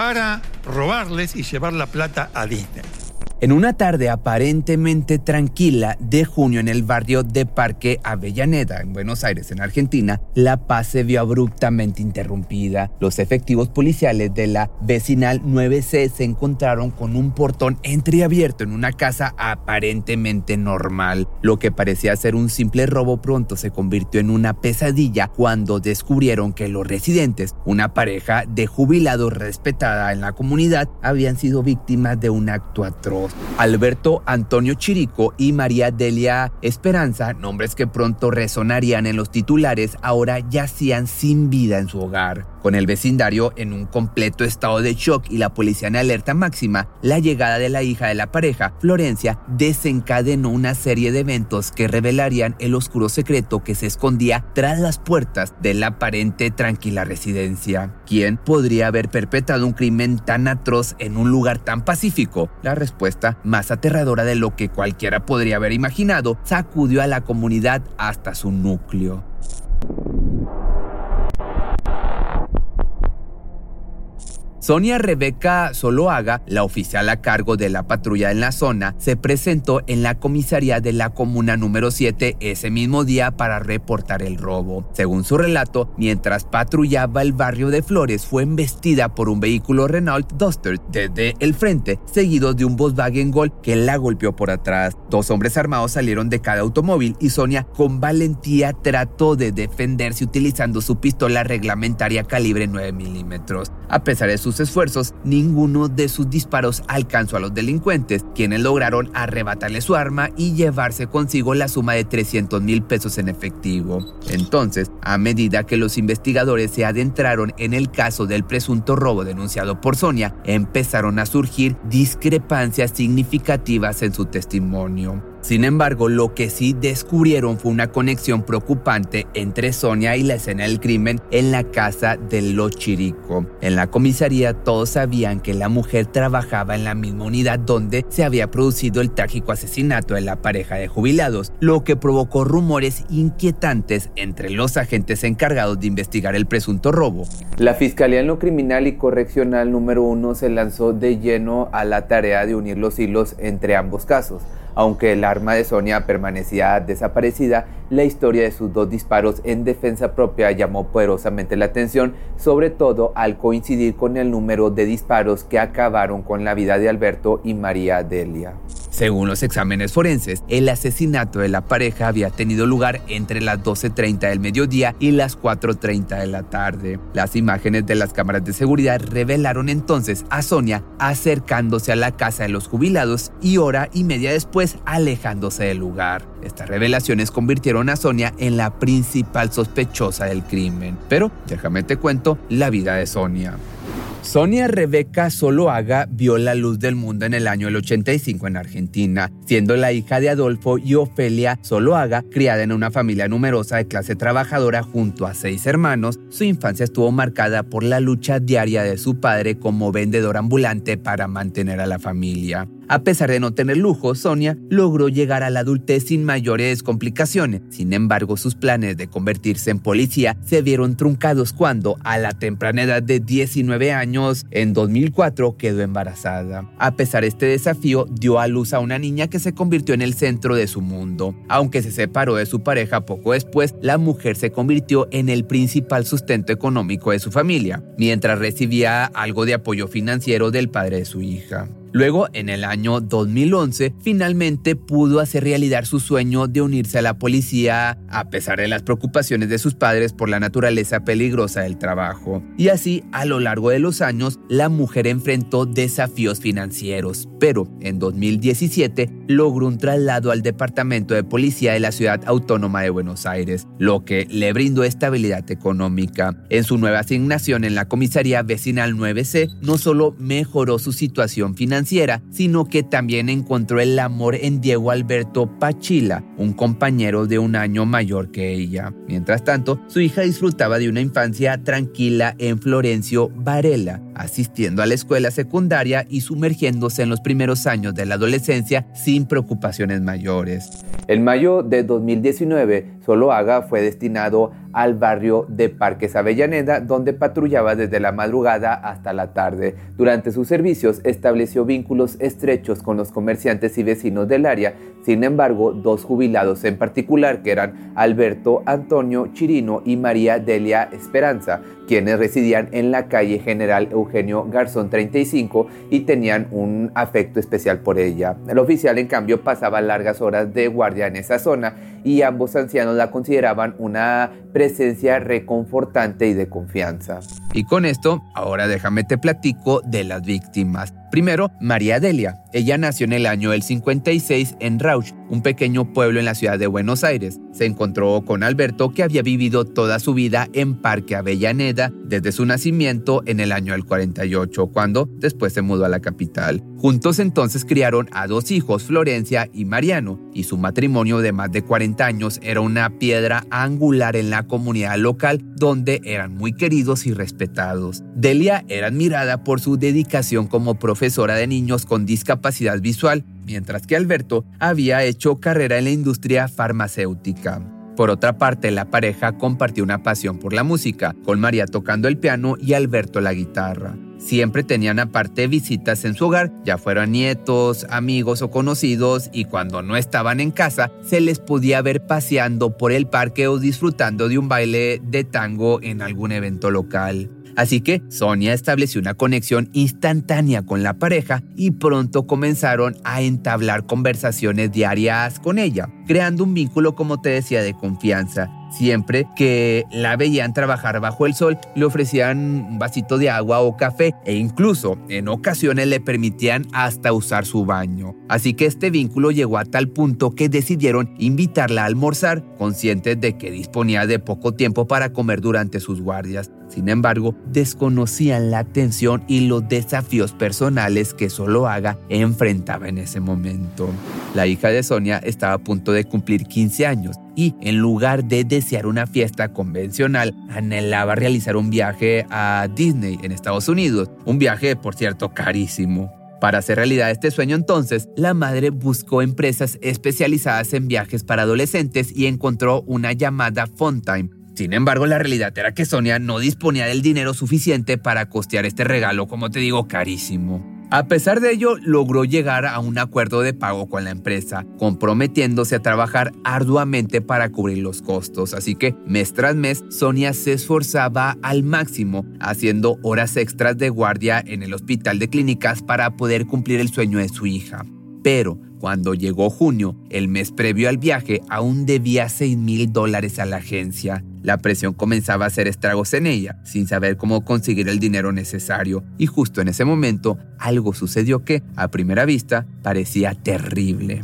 para robarles y llevar la plata a Disney. En una tarde aparentemente tranquila de junio en el barrio de Parque Avellaneda, en Buenos Aires, en Argentina, la paz se vio abruptamente interrumpida. Los efectivos policiales de la vecinal 9C se encontraron con un portón entreabierto en una casa aparentemente normal. Lo que parecía ser un simple robo pronto se convirtió en una pesadilla cuando descubrieron que los residentes, una pareja de jubilados respetada en la comunidad, habían sido víctimas de un acto atroz. Alberto Antonio Chirico y María Delia Esperanza, nombres que pronto resonarían en los titulares, yacían sin vida en su hogar. Con el vecindario en un completo estado de shock y la policía en alerta máxima, la llegada de la hija de la pareja, Florencia, desencadenó una serie de eventos que revelarían el oscuro secreto que se escondía tras las puertas de la aparente tranquila residencia. ¿Quién podría haber perpetrado un crimen tan atroz en un lugar tan pacífico? La respuesta, más aterradora de lo que cualquiera podría haber imaginado, sacudió a la comunidad hasta su núcleo. Sonia Rebeca Soloaga, la oficial a cargo de la patrulla en la zona, se presentó en la comisaría de la comuna número 7 ese mismo día para reportar el robo. Según su relato, mientras patrullaba el barrio de Flores, fue embestida por un vehículo Renault Duster desde el frente, seguido de un Volkswagen Gol que la golpeó por atrás. Dos hombres armados salieron de cada automóvil y Sonia con valentía trató de defenderse utilizando su pistola reglamentaria calibre 9 milímetros. A pesar de su esfuerzos, ninguno de sus disparos alcanzó a los delincuentes, quienes lograron arrebatarle su arma y llevarse consigo la suma de 300 mil pesos en efectivo. Entonces, a medida que los investigadores se adentraron en el caso del presunto robo denunciado por Sonia, empezaron a surgir discrepancias significativas en su testimonio. Sin embargo, lo que sí descubrieron fue una conexión preocupante entre Sonia y la escena del crimen en la casa de Los Chirico. En la comisaría todos sabían que la mujer trabajaba en la misma unidad donde se había producido el trágico asesinato de la pareja de jubilados, lo que provocó rumores inquietantes entre los agentes encargados de investigar el presunto robo. La Fiscalía en lo Criminal y Correccional número uno se lanzó de lleno a la tarea de unir los hilos entre ambos casos. Aunque el arma de Sonia permanecía desaparecida, la historia de sus dos disparos en defensa propia llamó poderosamente la atención, sobre todo al coincidir con el número de disparos que acabaron con la vida de Alberto y María Delia. Según los exámenes forenses, el asesinato de la pareja había tenido lugar entre las 12.30 del mediodía y las 4.30 de la tarde. Las imágenes de las cámaras de seguridad revelaron entonces a Sonia acercándose a la casa de los jubilados y hora y media después alejándose del lugar. Estas revelaciones convirtieron a Sonia en la principal sospechosa del crimen. Pero déjame te cuento la vida de Sonia. Sonia Rebeca Soloaga vio la luz del mundo en el año 85 en Argentina, siendo la hija de Adolfo y Ofelia Soloaga, criada en una familia numerosa de clase trabajadora junto a seis hermanos. Su infancia estuvo marcada por la lucha diaria de su padre como vendedor ambulante para mantener a la familia. A pesar de no tener lujo, Sonia logró llegar a la adultez sin mayores complicaciones. Sin embargo, sus planes de convertirse en policía se vieron truncados cuando, a la temprana edad de 19 años, en 2004 quedó embarazada. A pesar de este desafío, dio a luz a una niña que se convirtió en el centro de su mundo. Aunque se separó de su pareja poco después, la mujer se convirtió en el principal sustento económico de su familia, mientras recibía algo de apoyo financiero del padre de su hija. Luego, en el año 2011, finalmente pudo hacer realidad su sueño de unirse a la policía a pesar de las preocupaciones de sus padres por la naturaleza peligrosa del trabajo. Y así, a lo largo de los años, la mujer enfrentó desafíos financieros, pero en 2017 logró un traslado al Departamento de Policía de la Ciudad Autónoma de Buenos Aires, lo que le brindó estabilidad económica. En su nueva asignación en la Comisaría Vecinal 9C, no solo mejoró su situación financiera, sino que también encontró el amor en Diego Alberto Pachila, un compañero de un año mayor que ella. Mientras tanto, su hija disfrutaba de una infancia tranquila en Florencio Varela, asistiendo a la escuela secundaria y sumergiéndose en los primeros años de la adolescencia sin preocupaciones mayores. En mayo de 2019, Soloaga fue destinado al barrio de Parques Avellaneda, donde patrullaba desde la madrugada hasta la tarde. Durante sus servicios estableció vínculos estrechos con los comerciantes y vecinos del área. Sin embargo, dos jubilados en particular, que eran Alberto Antonio Chirino y María Delia Esperanza, quienes residían en la calle General Eugenio Garzón 35 y tenían un afecto especial por ella. El oficial, en cambio, pasaba largas horas de guardia en esa zona y ambos ancianos la consideraban una presencia reconfortante y de confianza. Y con esto, ahora déjame te platico de las víctimas. Primero, María Delia. Ella nació en el año del 56 en Rauch, un pequeño pueblo en la ciudad de Buenos Aires. Se encontró con Alberto, que había vivido toda su vida en Parque Avellaneda desde su nacimiento en el año del 48, cuando después se mudó a la capital. Juntos entonces criaron a dos hijos, Florencia y Mariano, y su matrimonio de más de 40 años era una piedra angular en la comunidad local, donde eran muy queridos y respetados. Delia era admirada por su dedicación como profesora de niños con discapacidad visual, mientras que Alberto había hecho carrera en la industria farmacéutica. Por otra parte, la pareja compartió una pasión por la música, con María tocando el piano y Alberto la guitarra. Siempre tenían aparte visitas en su hogar, ya fueran nietos, amigos o conocidos, y cuando no estaban en casa, se les podía ver paseando por el parque o disfrutando de un baile de tango en algún evento local. Así que Sonia estableció una conexión instantánea con la pareja y pronto comenzaron a entablar conversaciones diarias con ella, creando un vínculo, como te decía, de confianza. Siempre que la veían trabajar bajo el sol, le ofrecían un vasito de agua o café e incluso en ocasiones le permitían hasta usar su baño. Así que este vínculo llegó a tal punto que decidieron invitarla a almorzar, conscientes de que disponía de poco tiempo para comer durante sus guardias. Sin embargo, desconocían la tensión y los desafíos personales que solo Haga enfrentaba en ese momento. La hija de Sonia estaba a punto de cumplir 15 años y en lugar de desear una fiesta convencional, anhelaba realizar un viaje a Disney en Estados Unidos, un viaje por cierto carísimo. Para hacer realidad este sueño entonces, la madre buscó empresas especializadas en viajes para adolescentes y encontró una llamada Funtime, sin embargo, la realidad era que Sonia no disponía del dinero suficiente para costear este regalo, como te digo, carísimo. A pesar de ello, logró llegar a un acuerdo de pago con la empresa, comprometiéndose a trabajar arduamente para cubrir los costos. Así que mes tras mes, Sonia se esforzaba al máximo, haciendo horas extras de guardia en el hospital de clínicas para poder cumplir el sueño de su hija. Pero cuando llegó junio, el mes previo al viaje, aún debía 6 mil dólares a la agencia. La presión comenzaba a hacer estragos en ella, sin saber cómo conseguir el dinero necesario, y justo en ese momento algo sucedió que, a primera vista, parecía terrible.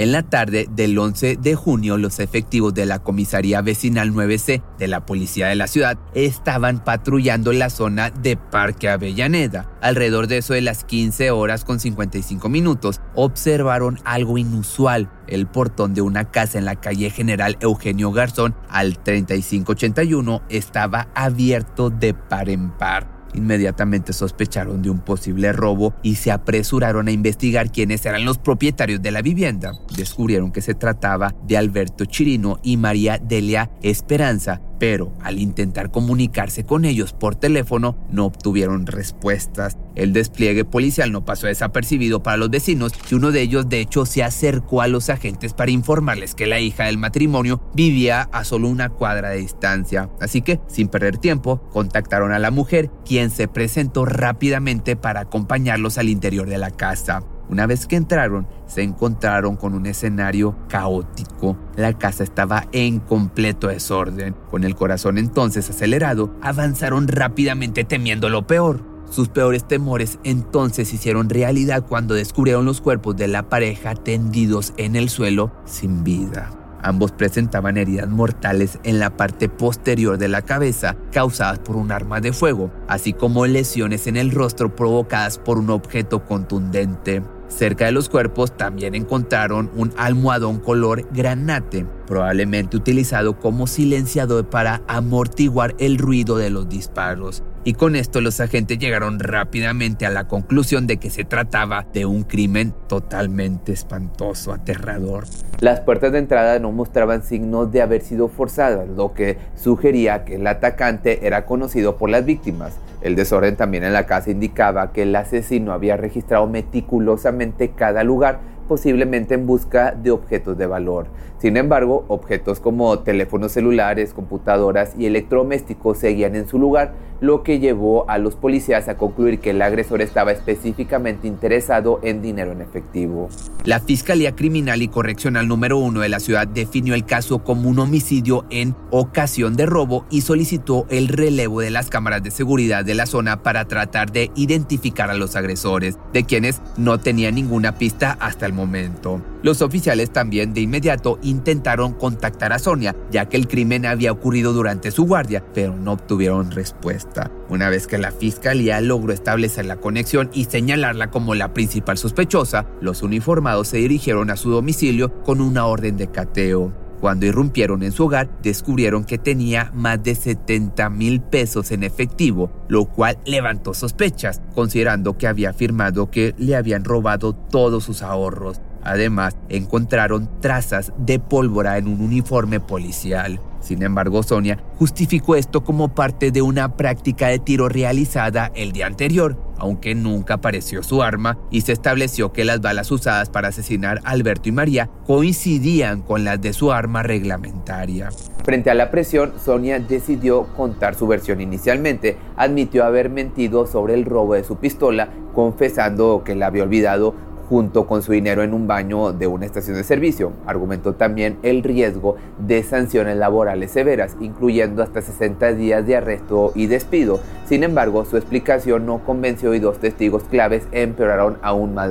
En la tarde del 11 de junio, los efectivos de la Comisaría Vecinal 9C de la Policía de la ciudad estaban patrullando la zona de Parque Avellaneda. Alrededor de eso de las 15 horas con 55 minutos, observaron algo inusual. El portón de una casa en la calle General Eugenio Garzón al 3581 estaba abierto de par en par. Inmediatamente sospecharon de un posible robo y se apresuraron a investigar quiénes eran los propietarios de la vivienda. Descubrieron que se trataba de Alberto Chirino y María Delia Esperanza, pero al intentar comunicarse con ellos por teléfono no obtuvieron respuestas. El despliegue policial no pasó desapercibido para los vecinos y uno de ellos de hecho se acercó a los agentes para informarles que la hija del matrimonio vivía a solo una cuadra de distancia. Así que, sin perder tiempo, contactaron a la mujer, quien se presentó rápidamente para acompañarlos al interior de la casa. Una vez que entraron, se encontraron con un escenario caótico. La casa estaba en completo desorden. Con el corazón entonces acelerado, avanzaron rápidamente temiendo lo peor. Sus peores temores entonces hicieron realidad cuando descubrieron los cuerpos de la pareja tendidos en el suelo sin vida. Ambos presentaban heridas mortales en la parte posterior de la cabeza causadas por un arma de fuego, así como lesiones en el rostro provocadas por un objeto contundente. Cerca de los cuerpos también encontraron un almohadón color granate, probablemente utilizado como silenciador para amortiguar el ruido de los disparos. Y con esto los agentes llegaron rápidamente a la conclusión de que se trataba de un crimen totalmente espantoso, aterrador. Las puertas de entrada no mostraban signos de haber sido forzadas, lo que sugería que el atacante era conocido por las víctimas. El desorden también en la casa indicaba que el asesino había registrado meticulosamente cada lugar posiblemente en busca de objetos de valor. Sin embargo, objetos como teléfonos celulares, computadoras y electrodomésticos seguían en su lugar, lo que llevó a los policías a concluir que el agresor estaba específicamente interesado en dinero en efectivo. La Fiscalía Criminal y Correccional número uno de la ciudad definió el caso como un homicidio en ocasión de robo y solicitó el relevo de las cámaras de seguridad de la zona para tratar de identificar a los agresores, de quienes no tenía ninguna pista hasta el momento momento. Los oficiales también de inmediato intentaron contactar a Sonia, ya que el crimen había ocurrido durante su guardia, pero no obtuvieron respuesta. Una vez que la fiscalía logró establecer la conexión y señalarla como la principal sospechosa, los uniformados se dirigieron a su domicilio con una orden de cateo. Cuando irrumpieron en su hogar, descubrieron que tenía más de 70 mil pesos en efectivo, lo cual levantó sospechas, considerando que había afirmado que le habían robado todos sus ahorros. Además, encontraron trazas de pólvora en un uniforme policial. Sin embargo, Sonia justificó esto como parte de una práctica de tiro realizada el día anterior, aunque nunca apareció su arma y se estableció que las balas usadas para asesinar a Alberto y María coincidían con las de su arma reglamentaria. Frente a la presión, Sonia decidió contar su versión inicialmente. Admitió haber mentido sobre el robo de su pistola, confesando que la había olvidado junto con su dinero en un baño de una estación de servicio. Argumentó también el riesgo de sanciones laborales severas, incluyendo hasta 60 días de arresto y despido. Sin embargo, su explicación no convenció y dos testigos claves empeoraron aún más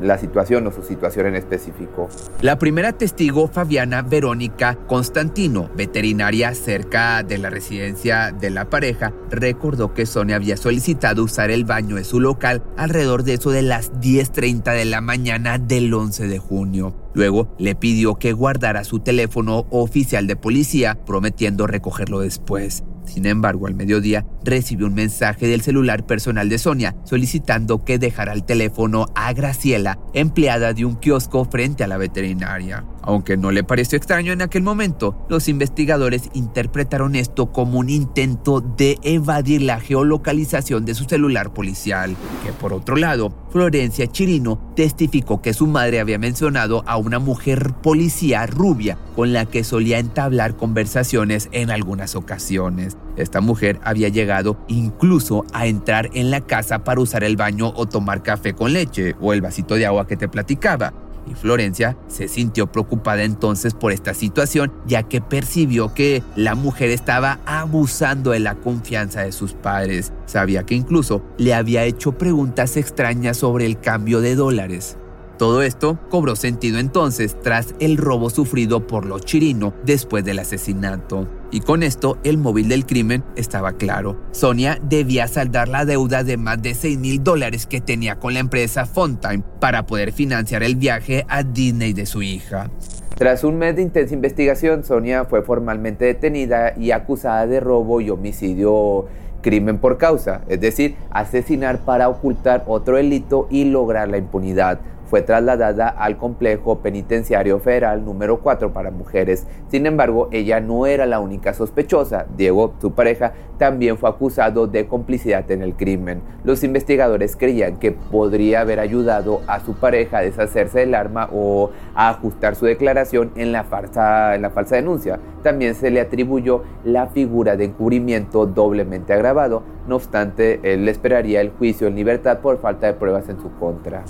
la situación o su situación en específico. La primera testigo, Fabiana Verónica Constantino, veterinaria cerca de la residencia de la pareja, recordó que Sonia había solicitado usar el baño de su local alrededor de eso de las 10.30 de la mañana del 11 de junio. Luego le pidió que guardara su teléfono oficial de policía, prometiendo recogerlo después. Sin embargo, al mediodía recibió un mensaje del celular personal de Sonia solicitando que dejara el teléfono a Graciela, empleada de un kiosco frente a la veterinaria. Aunque no le pareció extraño en aquel momento, los investigadores interpretaron esto como un intento de evadir la geolocalización de su celular policial, que por otro lado, Florencia Chirino testificó que su madre había mencionado a una mujer policía rubia con la que solía entablar conversaciones en algunas ocasiones. Esta mujer había llegado incluso a entrar en la casa para usar el baño o tomar café con leche o el vasito de agua que te platicaba y Florencia se sintió preocupada entonces por esta situación, ya que percibió que la mujer estaba abusando de la confianza de sus padres. Sabía que incluso le había hecho preguntas extrañas sobre el cambio de dólares. Todo esto cobró sentido entonces tras el robo sufrido por los Chirino después del asesinato. Y con esto el móvil del crimen estaba claro. Sonia debía saldar la deuda de más de 6 mil dólares que tenía con la empresa Fontime para poder financiar el viaje a Disney de su hija. Tras un mes de intensa investigación, Sonia fue formalmente detenida y acusada de robo y homicidio crimen por causa, es decir, asesinar para ocultar otro delito y lograr la impunidad fue trasladada al complejo penitenciario federal número 4 para mujeres. Sin embargo, ella no era la única sospechosa. Diego, su pareja, también fue acusado de complicidad en el crimen. Los investigadores creían que podría haber ayudado a su pareja a deshacerse del arma o a ajustar su declaración en la falsa, denuncia. También se le atribuyó la figura de encubrimiento doblemente agravado. No obstante, él esperaría el juicio en libertad por falta de pruebas en su contra.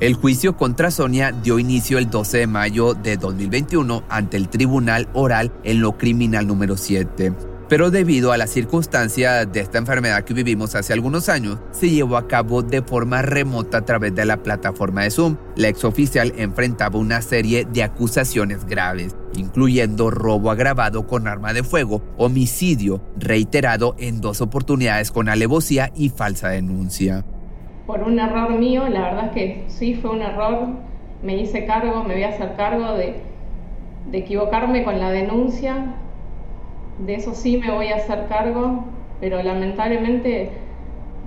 El juicio contra Sonia dio inicio el 12 de mayo de 2021 ante el Tribunal Oral en lo Criminal número 7. Pero debido a la circunstancia de esta enfermedad que vivimos hace algunos años, se llevó a cabo de forma remota a través de la plataforma de Zoom. La exoficial enfrentaba una serie de acusaciones graves, incluyendo robo agravado con arma de fuego, homicidio reiterado en dos oportunidades con alevosía y falsa denuncia por un error mío, la verdad es que sí fue un error, me hice cargo, me voy a hacer cargo de, equivocarme con la denuncia, de eso sí me voy a hacer cargo, pero lamentablemente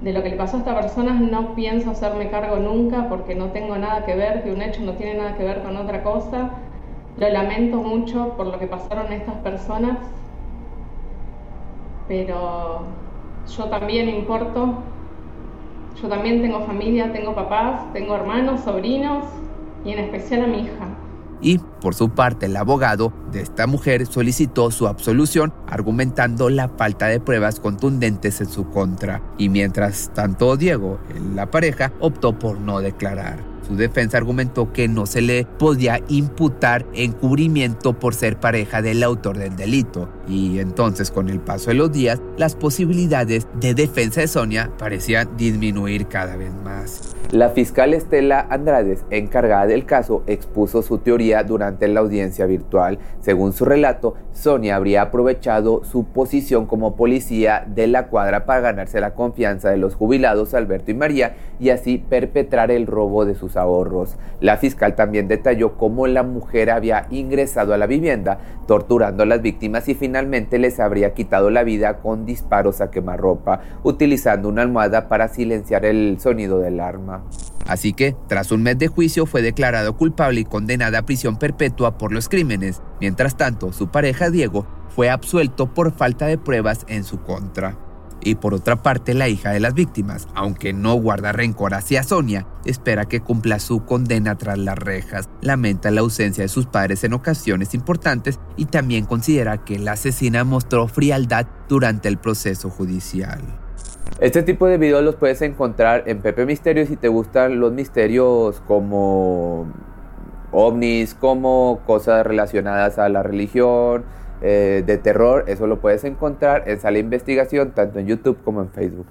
de lo que le pasó a esta persona no pienso hacerme cargo nunca porque no tengo nada que ver, que un hecho no tiene nada que ver con otra cosa. Lo lamento mucho por lo que pasaron estas personas, pero yo también importo yo también tengo familia, tengo papás, tengo hermanos, sobrinos y en especial a mi hija. Y, por su parte, el abogado de esta mujer solicitó su absolución argumentando la falta de pruebas contundentes en su contra. Y mientras tanto, Diego, la pareja, optó por no declarar. Su defensa argumentó que no se le podía imputar encubrimiento por ser pareja del autor del delito. Y entonces, con el paso de los días, las posibilidades de defensa de Sonia parecían disminuir cada vez más. La fiscal Estela Andrades, encargada del caso, expuso su teoría durante la audiencia virtual. Según su relato, Sonia habría aprovechado su posición como policía de la cuadra para ganarse la confianza de los jubilados Alberto y María y así perpetrar el robo de sus ahorros. La fiscal también detalló cómo la mujer había ingresado a la vivienda, torturando a las víctimas y finalmente les habría quitado la vida con disparos a quemarropa, utilizando una almohada para silenciar el sonido del arma. Así que, tras un mes de juicio, fue declarado culpable y condenada a prisión perpetua por los crímenes. Mientras tanto, su pareja Diego fue absuelto por falta de pruebas en su contra. Y por otra parte, la hija de las víctimas, aunque no guarda rencor hacia Sonia, espera que cumpla su condena tras las rejas, lamenta la ausencia de sus padres en ocasiones importantes y también considera que la asesina mostró frialdad durante el proceso judicial. Este tipo de videos los puedes encontrar en Pepe Misterios si te gustan los misterios como ovnis, como cosas relacionadas a la religión, eh, de terror. Eso lo puedes encontrar en Sala Investigación tanto en YouTube como en Facebook.